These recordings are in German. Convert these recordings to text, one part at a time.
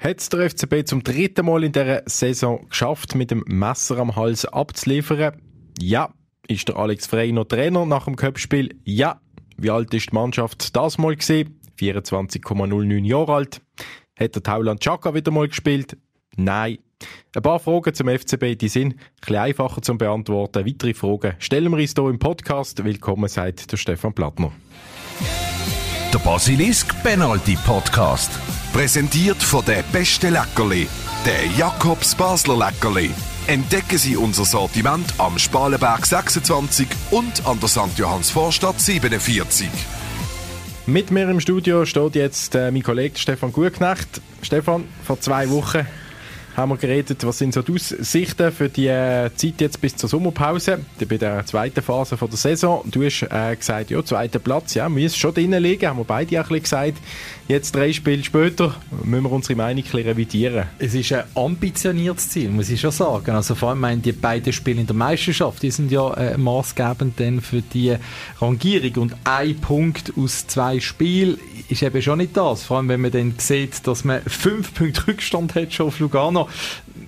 Hat es der FCB zum dritten Mal in dieser Saison geschafft, mit dem Messer am Hals abzuliefern? Ja. Ist der Alex Frey noch Trainer nach dem Köpfspiel? Ja. Wie alt ist die Mannschaft das mal gesehen? 24,09 Jahre alt. Hat der Tauland Chaka wieder mal gespielt? Nein. Ein paar Fragen zum FCB, die sind ein bisschen einfacher zu beantworten. Weitere Fragen stellen wir uns hier im Podcast. Willkommen seid der Stefan Plattner. Der Basilisk Penalty Podcast. Präsentiert von der beste Leckerli, der Jakobs Basler Leckerli. Entdecken Sie unser Sortiment am Spalenberg 26 und an der St. Johanns Vorstadt 47. Mit mir im Studio steht jetzt äh, mein Kollege Stefan Gutknecht. Stefan, vor zwei Wochen haben wir geredet, was sind so die Aussichten für die äh, Zeit jetzt bis zur Sommerpause, bei der zweiten Phase von der Saison. Du hast äh, gesagt, ja, zweiter Platz, ja, müssen schon drinnen liegen, haben wir beide auch ein gesagt. Jetzt drei Spiele später müssen wir unsere Meinung ein revidieren. Es ist ein ambitioniertes Ziel, muss ich schon sagen. Also vor allem meine, die beiden Spiele in der Meisterschaft, die sind ja äh, maßgebend dann für die Rangierung und ein Punkt aus zwei Spielen ist eben schon nicht das. Vor allem, wenn man dann sieht, dass man fünf Punkte Rückstand hat schon auf Lugano.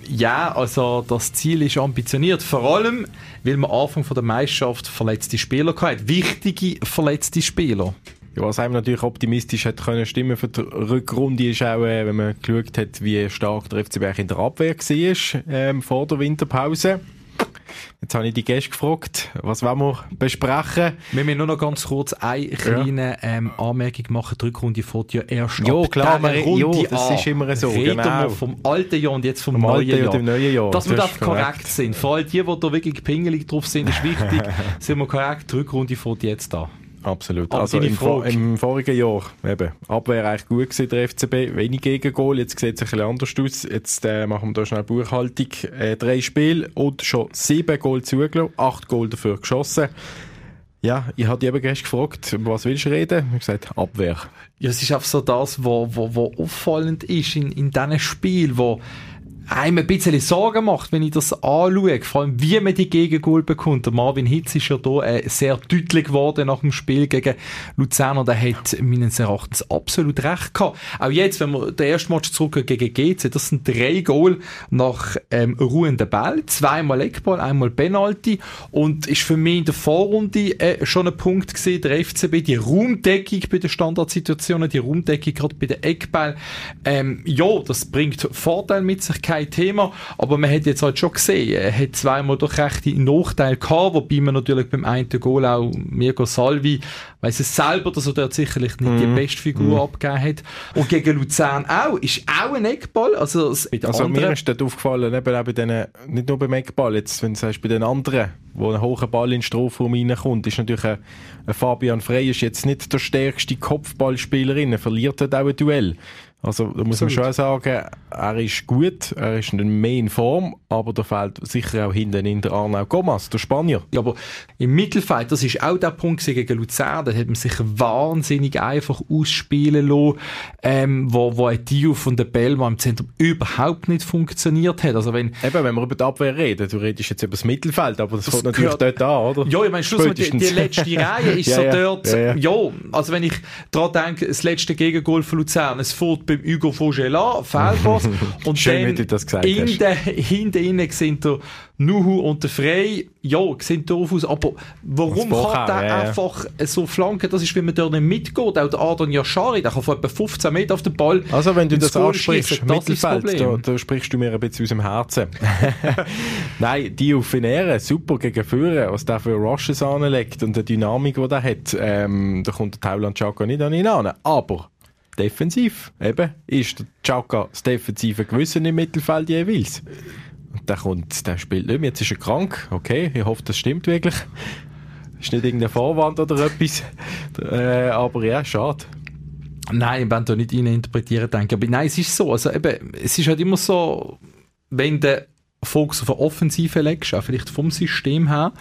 Ja, also das Ziel ist ambitioniert. Vor allem, weil man Anfang der Meisterschaft verletzte Spieler hatte. Wichtige verletzte Spieler. Ja, was einem natürlich optimistisch hat können stimmen für die Rückrunde ist auch, äh, wenn man geschaut hat, wie stark der FCB in der Abwehr war ähm, vor der Winterpause. Jetzt habe ich die Gäste gefragt, was wollen wir besprechen? Wir müssen nur noch ganz kurz eine kleine ja. ähm, Anmerkung machen. Die Rückrunde fährt ja erst jo, ab klar, man, Runde jo, das an. ist immer so. Reden genau. wir vom alten Jahr und jetzt vom, vom neuen, Jahr. neuen Jahr. Dass wir da korrekt sind. Vor allem die, die da wirklich pingelig drauf sind, ist wichtig. sind wir korrekt. Die Rückrunde fährt jetzt an. Absolut. Aber also im, im, vorigen Jahr, eben, Abwehr eigentlich gut gewesen, der FCB, wenig Gegengol, jetzt sieht es ein bisschen anders aus. Jetzt äh, machen wir da schnell Buchhaltung. Äh, drei Spiele und schon sieben Goal zugelassen, acht Goal dafür geschossen. Ja, ich habe dich eben gestern gefragt, was willst du reden? Ich habe gesagt, Abwehr. Ja, es ist einfach so das, was wo, wo, wo auffallend ist in, in diesen Spielen, wo einem ein bisschen Sorgen macht, wenn ich das anschaue, vor allem wie man die Gegengol bekommt. Der Marvin Hitz ist ja da äh, sehr deutlich geworden nach dem Spiel gegen Luzern. Und er hat meines Erachtens absolut recht gehabt. Auch jetzt, wenn wir den ersten Match zurück gegen GC, das sind drei Goal nach ähm, ruhenden Ball, zweimal Eckball, einmal Penalty. Und ist für mich in der Vorrunde äh, schon ein Punkt gesehen, der FCB, die Raumdeckung bei den Standardsituationen, die Raumdeckung gerade bei den Eckball, ähm, ja, das bringt Vorteil mit sich, kein Thema, aber man hat jetzt halt schon gesehen, er hat zweimal doch rechte Nachteile gehabt, wobei man natürlich beim einen Goal auch Mirko Salvi, weiss es selber, dass er dort sicherlich nicht mm. die mhm. beste Figur mm. abgegeben hat. Und gegen Luzern auch, ist auch ein Eckball, also, also mir ist dort aufgefallen, eben auch bei denen, nicht nur beim Eckball, jetzt, wenn du sagst, bei den anderen, wo ein hoher Ball in den Strafraum reinkommt, ist natürlich ein, ein Fabian Frey ist jetzt nicht der stärkste Kopfballspieler, er verliert halt auch ein Duell. Also da muss Absolut. man schon sagen, er ist gut, er ist mehr in Form, aber da fehlt sicher auch hinten in der Arnau Gomas, der Spanier. Ja, aber im Mittelfeld, das ist auch der Punkt gegen Luzern, da hat man sich wahnsinnig einfach ausspielen lassen, ähm, wo, wo ein Dio von der Belma im Zentrum überhaupt nicht funktioniert hat. Also wenn, Eben, wenn wir über die Abwehr reden, du redest jetzt über das Mittelfeld, aber das, das kommt natürlich dort an, oder? Ja, ich meine, schlussendlich die, die letzte Reihe ist ja, so ja, dort, ja, ja. also wenn ich daran denke, das letzte Gegengol von Luzern, es fährt beim Hugo Vaugelas, Fehlpass. und Schön, dann das gesagt in der, hinten innen sind der Nuhu und der Frey, ja, sind doof aus, aber warum kann der ja, einfach so flanken? Das ist, wenn man dort nicht mitgeht. Auch der Adon Yashari, der kann von etwa 15 Meter auf den Ball. Also, wenn du das ansprichst, das Mittelfeld, da, da, sprichst du mir ein bisschen aus dem Herzen. Nein, die auf Finere, super gegen Führer, was der für Rushes anlegt und die Dynamik, die der hat, ähm, da kommt der Thailand Chaka nicht an ihn an. Aber defensiv. Eben, ist der Chaka das defensive Gewissen im Mittelfeld jeweils. Und der kommt, der spielt nicht mehr. Jetzt ist er krank. Okay, ich hoffe, das stimmt wirklich. Ist nicht irgendeine Vorwand oder etwas. Äh, aber ja, schade. Nein, ich will da nicht interpretieren denken. Aber nein, es ist so. Also eben, es ist halt immer so, wenn der Fokus auf eine Offensive legst, auch vielleicht vom System her,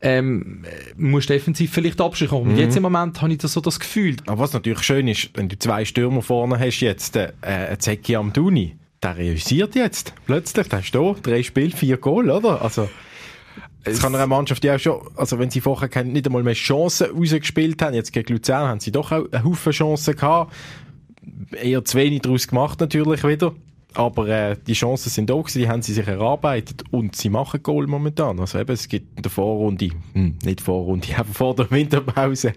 ähm, musst defensiv vielleicht abschrecken. Und mhm. jetzt im Moment habe ich da so das Gefühl. Aber was natürlich schön ist, wenn du zwei Stürmer vorne hast, jetzt äh, äh Zeki Amduni, der realisiert jetzt plötzlich, der ist da, drei Spiele, vier Goal, oder? Also, es kann eine Mannschaft ja auch schon, also wenn sie vorher nicht einmal mehr Chancen rausgespielt haben, jetzt gegen Luzern haben sie doch auch einen Haufen Chancen gehabt, eher zu wenig daraus gemacht natürlich wieder aber äh, die Chancen sind da gewesen, die haben sie sich erarbeitet und sie machen Goal momentan. Also eben, es gibt in der Vorrunde, hm, nicht Vorrunde, aber vor der Winterpause,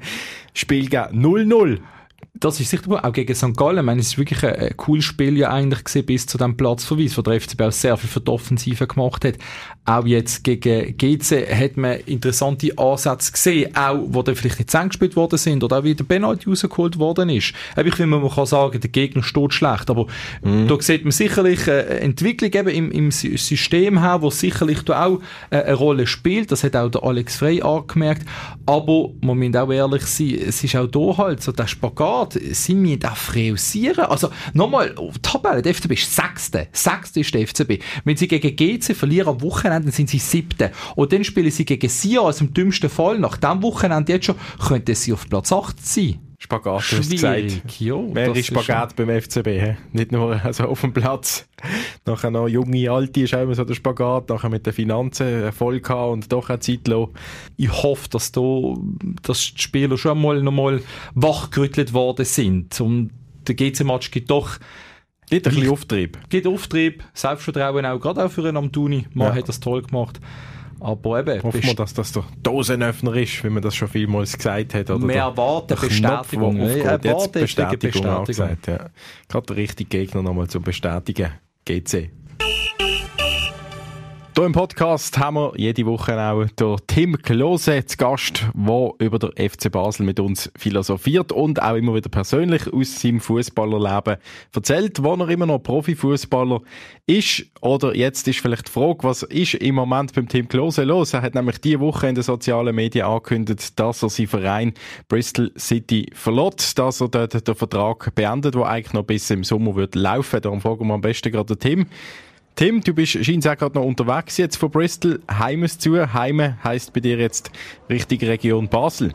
Spiel 0-0 das ist sicher auch gegen St. Gallen. Ich meine, es ist wirklich ein, ein cooles Spiel ja eigentlich gewesen, bis zu dem Platzverweis, wo der FCB auch sehr viel für die Offensive gemacht hat. Auch jetzt gegen GC hat man interessante Ansätze gesehen, auch wo dann vielleicht nicht zusammengespielt worden sind oder auch wie der Penalty rausgeholt worden ist. Ich finde, man kann sagen, der Gegner steht schlecht, aber mhm. da sieht man sicherlich eine Entwicklung eben im, im System her, wo sicherlich da auch eine Rolle spielt. Das hat auch der Alex Frey angemerkt. Aber man muss auch ehrlich sein, es ist auch da halt so der Spagat Grad sind wir da freusieren. Also, nochmal, Tabelle, der FCB ist Sechste. Sechste ist der FCB. Wenn sie gegen GC verlieren am Wochenende, dann sind sie Siebte. Und dann spielen sie gegen Sion, also im dümmsten Fall, nach dem Wochenende jetzt schon, könnten sie auf Platz 8 sein. Spagat, du hast gesagt. Ja, Mehr ist Spagat beim FCB. He? Nicht nur also auf dem Platz. Nachher noch junge, alte ist auch immer so der Spagat. Nachher mit den Finanzen Erfolg haben und doch auch Zeit lassen. Ich hoffe, dass da, dass die Spieler schon mal noch mal wachgerüttelt worden sind. Und der GC-Match gibt doch Gibt ein bisschen Auftrieb. Gibt Auftrieb, Selbstvertrauen auch, gerade auch für einen Amtuni. Man ja. hat das toll gemacht. Aber eben. Hoffen wir, dass das der Dosenöffner ist, wie man das schon vielmals gesagt hat. Oder wir erwarten Bestätigung. Wir erwarten Bestätigung, Bestätigung. Gesagt, ja. Gerade der richtige Gegner nochmal zum Bestätigen. GC. Hier im Podcast haben wir jede Woche auch der Tim Klose zu Gast, der über den FC Basel mit uns philosophiert und auch immer wieder persönlich aus seinem Fußballerleben erzählt, wo er immer noch Profifußballer ist. Oder jetzt ist vielleicht die Frage, was ist im Moment beim Tim Klose los? Er hat nämlich diese Woche in den sozialen Medien angekündigt, dass er seinen Verein Bristol City verlässt, dass er dort den Vertrag beendet, der eigentlich noch bis im Sommer wird laufen. Darum fragen wir am besten gerade den Tim. Tim, du bist scheinbar gerade noch unterwegs jetzt von Bristol. Heimes zu. Heime heisst bei dir jetzt richtige Region Basel.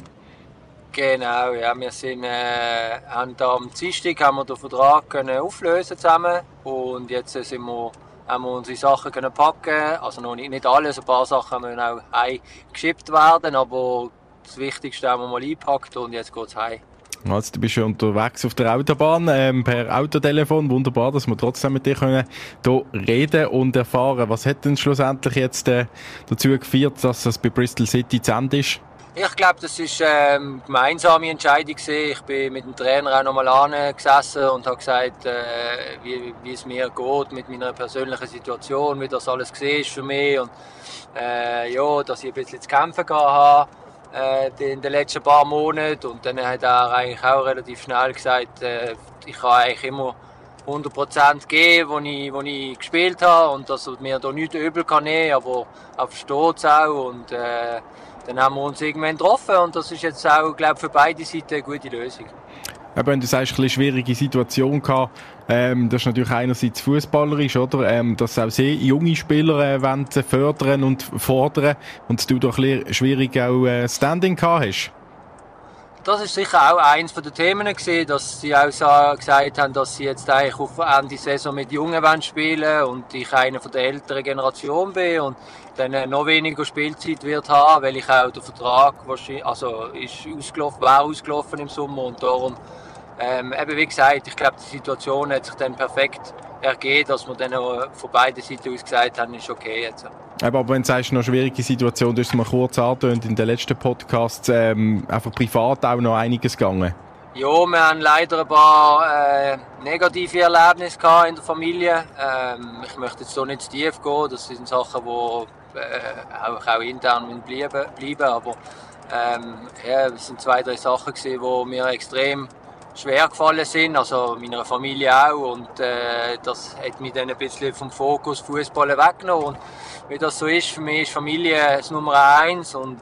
Genau, ja, wir sind, äh, haben da am Dienstag haben wir den Vertrag können auflösen zusammen und jetzt sind wir, haben wir unsere Sachen können packen. Also noch nicht, nicht alles, ein paar Sachen müssen auch heimgeschippt werden, aber das Wichtigste haben wir mal eingepackt und jetzt geht es heim. Also, du bist ja unterwegs auf der Autobahn ähm, per Autotelefon. Wunderbar, dass wir trotzdem mit dir können hier reden und erfahren. Was hat denn schlussendlich jetzt äh, dazu geführt, dass das bei Bristol City zu Ende ist? Ich glaube, das ist ähm, gemeinsame Entscheidung gewesen. Ich bin mit dem Trainer auch nochmal angesessen und habe gesagt, äh, wie, wie es mir geht mit meiner persönlichen Situation, wie das alles gesehen ist für mich und äh, ja, dass ich ein bisschen zu kämpfen habe in den letzten paar Monaten. Und dann hat er eigentlich auch relativ schnell gesagt, äh, ich kann eigentlich immer 100% geben, wo ich, wo ich gespielt habe und dass er mir da nichts übel kann nehmen, aber er versteht es auch und äh, dann haben wir uns irgendwann getroffen und das ist jetzt auch, glaube für beide Seiten eine gute Lösung eben, du sagst, eine schwierige Situation gehabt. Ähm, das ist natürlich einerseits fußballerisch, oder? Ähm, dass auch sehr junge Spieler äh, wollen fördern und fordern und du doch ein schwierig auch äh, Standing gehabt hast. Das ist sicher auch eines der Themen gewesen, dass sie auch gesagt haben, dass sie jetzt eigentlich auf Ende Saison mit Jungen wollen spielen und ich einer von der älteren Generation bin und dann noch weniger Spielzeit wird haben, weil ich auch der Vertrag wahrscheinlich, also ist ausgelaufen, war ausgelaufen im Sommer und darum ähm, eben wie gesagt, ich glaube, die Situation hat sich dann perfekt ergeben, dass wir dann von beiden Seiten aus gesagt haben, ist okay jetzt. Aber wenn du sagst, eine schwierige Situation, du hast es mal kurz angetönt in den letzten Podcasts, ähm, einfach privat auch noch einiges gegangen. Ja, wir haben leider ein paar äh, negative Erlebnisse gehabt in der Familie. Ähm, ich möchte jetzt so nicht zu tief gehen, das sind Sachen, die äh, auch, auch intern bleiben, bleiben aber ähm, ja, es sind zwei, drei Sachen gewesen, die mir extrem schwer gefallen sind, also meiner Familie auch und äh, das hat mich dann ein bisschen vom Fokus Fußball weggenommen und wie das so ist, für mich ist Familie das Nummer eins und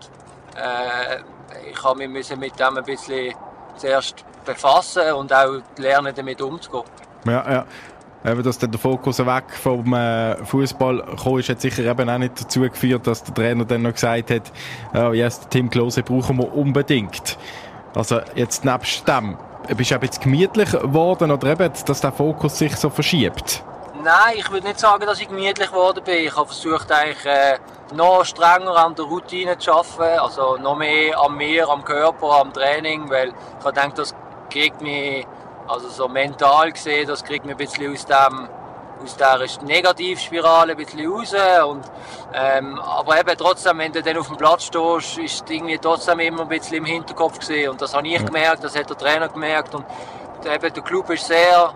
äh, ich habe mich mit dem ein bisschen zuerst befassen und auch lernen damit umzugehen. Ja, ja. Eben, dass der Fokus weg vom äh, Fußball gekommen ist, hat sicher eben auch nicht dazu geführt, dass der Trainer dann noch gesagt hat, oh, yes, Tim Klose brauchen wir unbedingt. Also jetzt nebst dem, bist du bisschen gemütlich geworden oder eben, dass der Fokus sich so verschiebt? Nein, ich würde nicht sagen, dass ich gemütlich geworden bin. Ich habe versucht, eigentlich äh, noch strenger an der Routine zu arbeiten, also noch mehr an mir, am Körper, am Training, weil ich denke, das kriegt mich, also so mental gesehen, das kriegt mich ein bisschen aus dem aus dieser Negativspirale ein bisschen raus. Und, ähm, aber eben trotzdem, wenn du dann auf dem Platz stehst, ist irgendwie trotzdem immer ein bisschen im Hinterkopf gesehen. Und das habe ich gemerkt, das hat der Trainer gemerkt. Und eben, der Club ist sehr,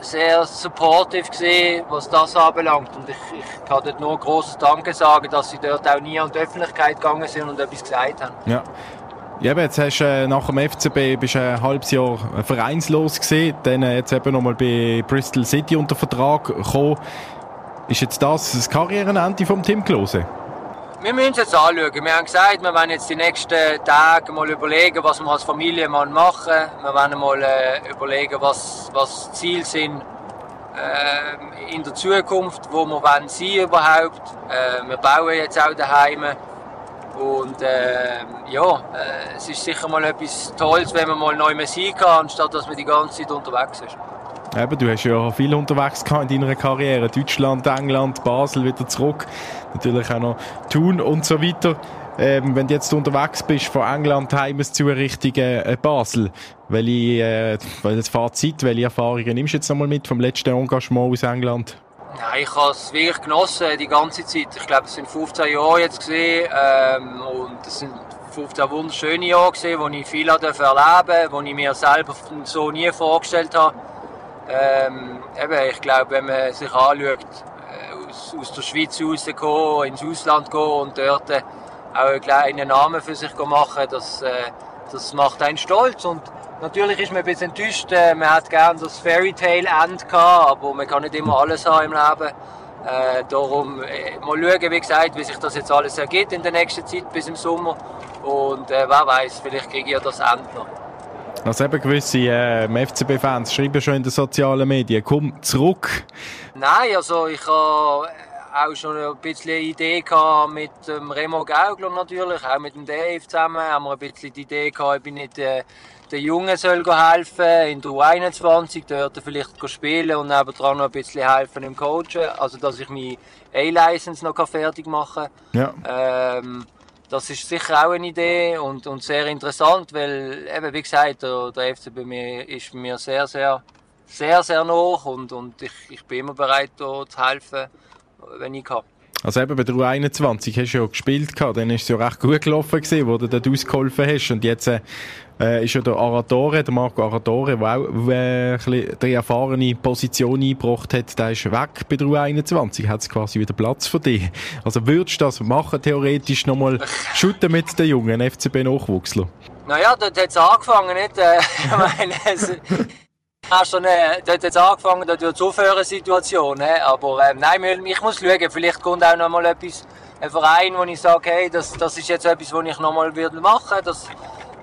sehr supportive gesehen, was das anbelangt. Und ich, ich kann dort nur großes Danke sagen, dass sie dort auch nie an die Öffentlichkeit gegangen sind und etwas gesagt haben. Ja. Ja, jetzt hast du äh, nach dem FCB bist ein halbes Jahr vereinslos gesehen, dann äh, jetzt eben nochmal bei Bristol City unter Vertrag gekommen. Ist jetzt das das Karrierenende vom Tim Klose? Wir müssen es jetzt anschauen. Wir haben gesagt, wir werden jetzt die nächsten Tage mal überlegen, was wir als Familie machen wollen. Wir werden mal äh, überlegen, was, was Ziele sind äh, in der Zukunft, wo wir wollen sein überhaupt. Äh, wir bauen jetzt auch daheim. Und äh, ja, äh, es ist sicher mal etwas Tolles, wenn man mal neu sein kann, anstatt dass man die ganze Zeit unterwegs ist. Eben, du hast ja viel unterwegs in deiner Karriere. Deutschland, England, Basel, wieder zurück. Natürlich auch noch Thun und so weiter. Ähm, wenn du jetzt unterwegs bist von England heim zu Richtung äh, Basel, welche, äh, welches Fazit, welche Erfahrungen nimmst du jetzt nochmal mit vom letzten Engagement aus England? Nein, ich habe es wirklich genossen, die ganze Zeit. Ich glaube, es sind 15 Jahre jetzt gesehen ähm, und es sind 15 wunderschöne Jahre gesehen, wo ich viel erleben durfte, wo ich mir selber so nie vorgestellt habe. Ähm, eben, ich glaube, wenn man sich anschaut, äh, aus, aus der Schweiz rauskommen, ins Ausland gehen und dort äh, auch einen kleinen Namen für sich machen, das, äh, das macht einen stolz und Natürlich ist man ein bisschen enttäuscht. Äh, man hat gerne das Fairy Tale End gehabt, aber man kann nicht immer alles haben im Leben. Äh, darum äh, mal schauen, wie gesagt, wie sich das jetzt alles ergibt in der nächsten Zeit bis im Sommer. Und äh, wer weiß, vielleicht kriege ich ja das Ende noch. Also eben gewisse äh, FCB-Fans schreiben schon in den sozialen Medien, komm zurück. Nein, also ich habe auch schon ein bisschen eine Idee gehabt mit dem Remo Gaugler natürlich, auch mit dem Dave zusammen haben wir ein bisschen die Idee gehabt, ich nicht äh, den Jungen soll helfen in der U21, dort vielleicht spielen und nebenan noch ein bisschen helfen im Coachen, also dass ich meine A-License noch fertig machen kann. Ja. Ähm, das ist sicher auch eine Idee und, und sehr interessant, weil eben, wie gesagt, der, der FC bei mir ist mir sehr, sehr, sehr, sehr nah und, und ich, ich bin immer bereit, da zu helfen, wenn ich kann. Also eben bei der U21 hast du ja gespielt gehabt, dann ist es ja recht gut gelaufen gewesen, wo du dort ausgeholfen hast und jetzt äh, ist ja der Aratore, der Marco Aratore, der auch äh, die erfahrene Position eingebracht hat, der ist weg bei der U21, hat es quasi wieder Platz für dich. Also würdest du das machen, theoretisch nochmal shooten mit den jungen FCB-Nachwuchsler? Naja, dort hat es angefangen, nicht? Äh, ich meine, es, hast äh, dort jetzt angefangen, dort wird aufhören Situation, äh, aber äh, nein, ich muss schauen, vielleicht kommt auch noch mal etwas, ein Verein, wo ich sage, hey, das, das ist jetzt etwas, was ich noch mal würde machen, das,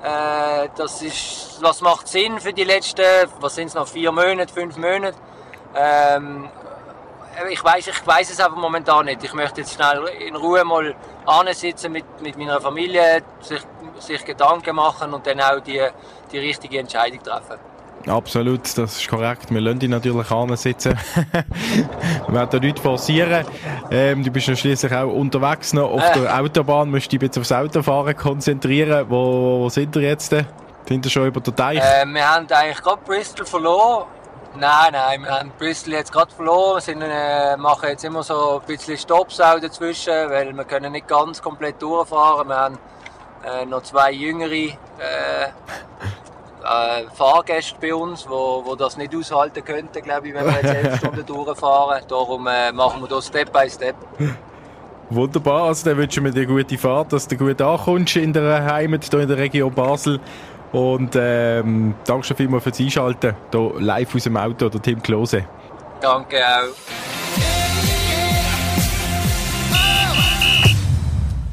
äh, das ist, was macht Sinn für die letzten, was sind es noch, vier Monate, fünf Monate, ähm, ich weiß ich es aber momentan nicht. Ich möchte jetzt schnell in Ruhe mal ansitzen mit, mit meiner Familie, sich, sich Gedanken machen und dann auch die, die richtige Entscheidung treffen. Absolut, das ist korrekt. Wir lassen dich natürlich ansitzen. wir werden da nichts forcieren. Ähm, du bist ja schließlich auch unterwegs noch auf äh. der Autobahn. Musst dich jetzt aufs Autofahren konzentrieren. Wo, wo sind wir jetzt? Sind wir schon über den Teich? Äh, wir haben eigentlich gerade Bristol verloren. Nein, nein, wir haben Bristol jetzt gerade verloren. Wir sind, äh, machen jetzt immer so ein bisschen Stops auch dazwischen, weil wir können nicht ganz komplett durchfahren. Wir haben äh, noch zwei jüngere äh, Fahrgäste bei uns, wo, wo das nicht aushalten könnten, glaube ich, wenn wir jetzt elf Stunden durchfahren. Darum äh, machen wir das Step by Step. Wunderbar, also dann wünschen wir dir gute Fahrt, dass du gut ankommst in der Heimat, hier in der Region Basel. Und ähm, danke schon vielmals fürs Einschalten, hier live aus dem Auto, der Tim Klose. Danke auch.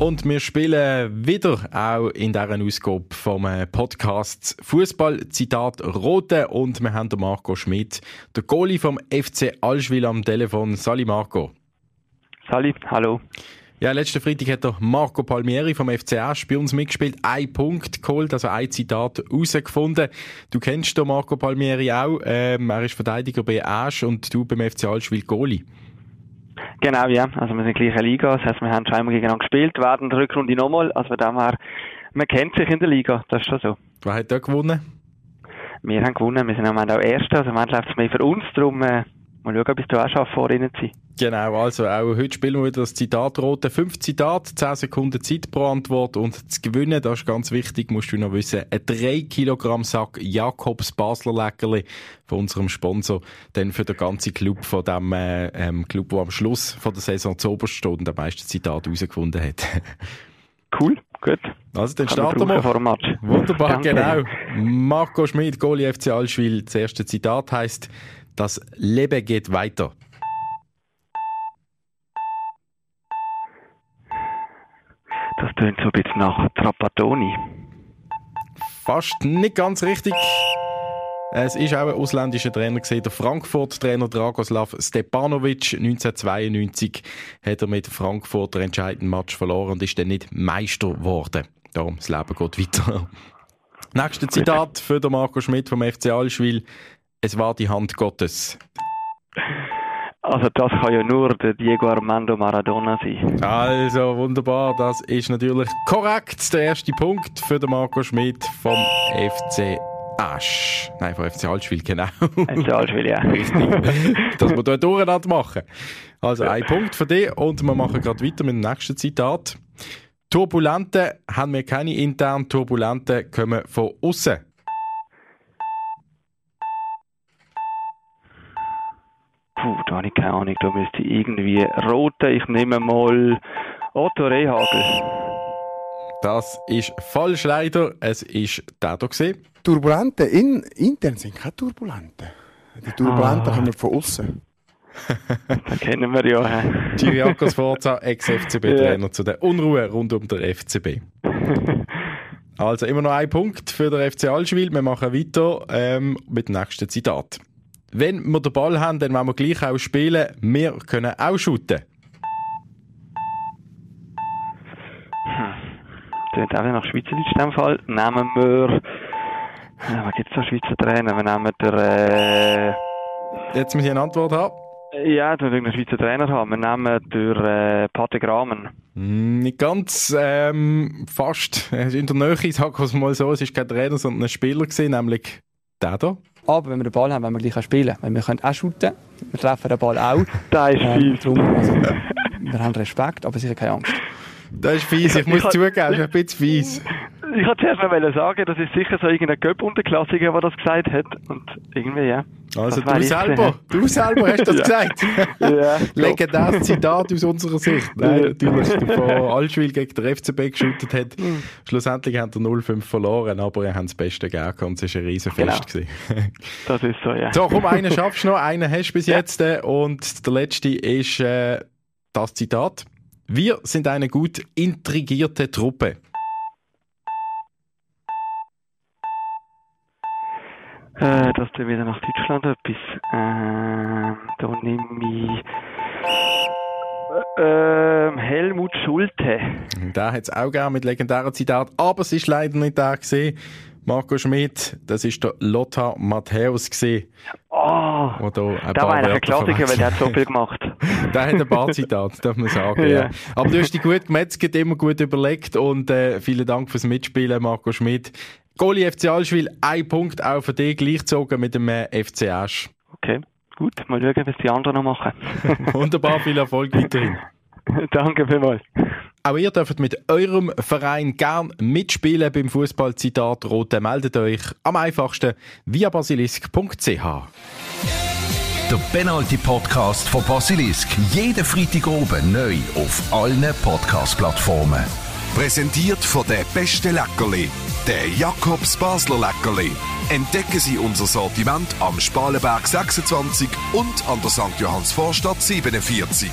Und wir spielen wieder auch in dieser Ausgabe vom äh, Podcast Fußball Zitat Rote und wir haben den Marco Schmidt, der Goalie vom FC Allschwil am Telefon. Sali Marco. Sali, hallo. Ja, letzten Freitag hat der Marco Palmieri vom FC Asch bei uns mitgespielt, ein Punkt geholt, also ein Zitat herausgefunden. Du kennst den Marco Palmieri auch, ähm, er ist Verteidiger bei Asch und du beim FC Allschwil Goalie. Genau, ja. Also wir sind gleiche Liga. Das heißt, wir haben schon einmal gegeneinander gespielt, werden die Rückrunde nochmal. Also von dem her, man kennt sich in der Liga. Das ist schon so. Wer hat da gewonnen? Wir haben gewonnen. Wir sind am Ende auch Erster. Also am Ende läuft es mehr für uns. Darum, äh, Mal schauen, bis du auch schaffst, vor ihnen zu sein. Genau, also auch heute spielen wir wieder das Zitat rote. Fünf Zitat, zehn Sekunden Zeit pro Antwort und zu gewinnen, das ist ganz wichtig, musst du noch wissen, ein 3 Kilogramm Sack Jakobs Basler Leckerli von unserem Sponsor, dann für den ganzen Club von dem äh, ähm, Club, der am Schluss von der Saison zu oberst steht und am meisten Zitat herausgefunden hat. cool, gut. Also dann starten wir. Match. Wunderbar, Danke. genau. Marco Schmidt, Goalie FC Allschwil, das erste Zitat heißt das Leben geht weiter. Das tönt so ein bisschen nach Trapattoni. Fast nicht ganz richtig. Es ist auch ein ausländischer Trainer gesehen, der Frankfurt-Trainer Dragoslav Stepanovic. 1992 hat er mit Frankfurt den entscheidenden Match verloren und ist dann nicht Meister geworden. Darum, das Leben geht weiter. Nächstes Zitat für den Marco Schmidt vom FC Allschwil. Es war die Hand Gottes. Also das kann ja nur der Diego Armando Maradona sein. Also wunderbar, das ist natürlich korrekt. Der erste Punkt für den Marco Schmidt vom FC Asch. Nein, von FC Altschwil, genau. FC Altschwil, ja. Richtig. Dass wir hier durcheinander machen. Also ein Punkt für dich und wir machen gerade weiter mit dem nächsten Zitat. Turbulente haben wir keine internen Turbulente, kommen von außen. Puh, da habe ich keine Ahnung. Da müsste ich irgendwie rote. Ich nehme mal Otto Rehagel. Das ist falsch leider. Es ist der hier gesehen. Turbulente in, intern sind keine Turbulente. Die Turbulenten ah. kommen von außen. das kennen wir ja. Giriakos Forza, Ex-FCB-Trainer ja. zu der Unruhe rund um den FCB. Also immer noch ein Punkt für den FC Allschwil. Wir machen weiter ähm, mit dem nächsten Zitat. Wenn wir den Ball haben, dann wollen wir gleich auch spielen. Wir können auch shooten. Hm. Klingt auch nach Schweizerdeutsch in dem Fall. Nehmen wir... Ja, was gibt es da Schweizer Trainer? Wir nehmen der... Äh... Jetzt muss ich eine Antwort haben. Ja, da einen Schweizer Trainer haben. Wir nehmen der äh, Patrick Rahmen. Hm, nicht ganz, ähm, fast. In der Nähe, sagen wir es mal so, es ist kein Trainer, sondern ein Spieler gewesen, nämlich der da. Aber wenn wir den Ball haben, wollen wir gleich spielen. Weil wir können auch shooten, wir treffen den Ball auch. Das ist ähm, fies. also, wir haben Respekt, aber sicher keine Angst. Das ist fies, ich muss ich zugeben, das ist ein bisschen fies. Ich wollte zuerst mal sagen, das ist sicher so irgendein Göpp-Unterklassiker, der das gesagt hat. Und irgendwie, ja. Also du selber, du selber hast das gesagt. ja. Legendäres Zitat aus unserer Sicht. Nein, natürlich, der von Altschwil gegen den FCB geschüttet hat. Mhm. Schlussendlich haben wir 0-5 verloren, aber er hat das Beste gegeben und es war ein Riesenfest. Genau. das ist so, ja. So, komm, einen schaffst du noch, einen hast du bis ja. jetzt äh, und der letzte ist äh, das Zitat. Wir sind eine gut intrigierte Truppe. Äh, das dann wieder nach Deutschland etwas. Äh, da nehme ich äh, Helmut Schulte. Der hat es auch gerne mit legendären Zitat, aber es ist leider nicht der gesehen. Marco Schmidt, das ist der Lothar Matthäus gesehen. Oh, da war ein Klassiker, weil der hat so viel gemacht. der hat ein paar Zitate, darf man sagen. ja. Aber du hast dich gut gemetzelt, immer gut überlegt und äh, vielen Dank fürs Mitspielen, Marco Schmidt. Goli FC Allschwil, ein Punkt auch für dich, gleichzogen mit dem äh, FC Asch. Okay, gut. Mal schauen, was die anderen noch machen. Wunderbar, viel Erfolg weiterhin. Danke vielmals. Auch ihr dürft mit eurem Verein gern mitspielen beim Fußballzitat Rote. Meldet euch am einfachsten via basilisk.ch. Der Penalty Podcast von Basilisk. Jeden Freitag oben neu auf allen Podcast-Plattformen. Präsentiert von der beste Leckerli, der Jakobs Basler Leckerli. Entdecken Sie unser Sortiment am Spalenberg 26 und an der St. Johanns Vorstadt 47.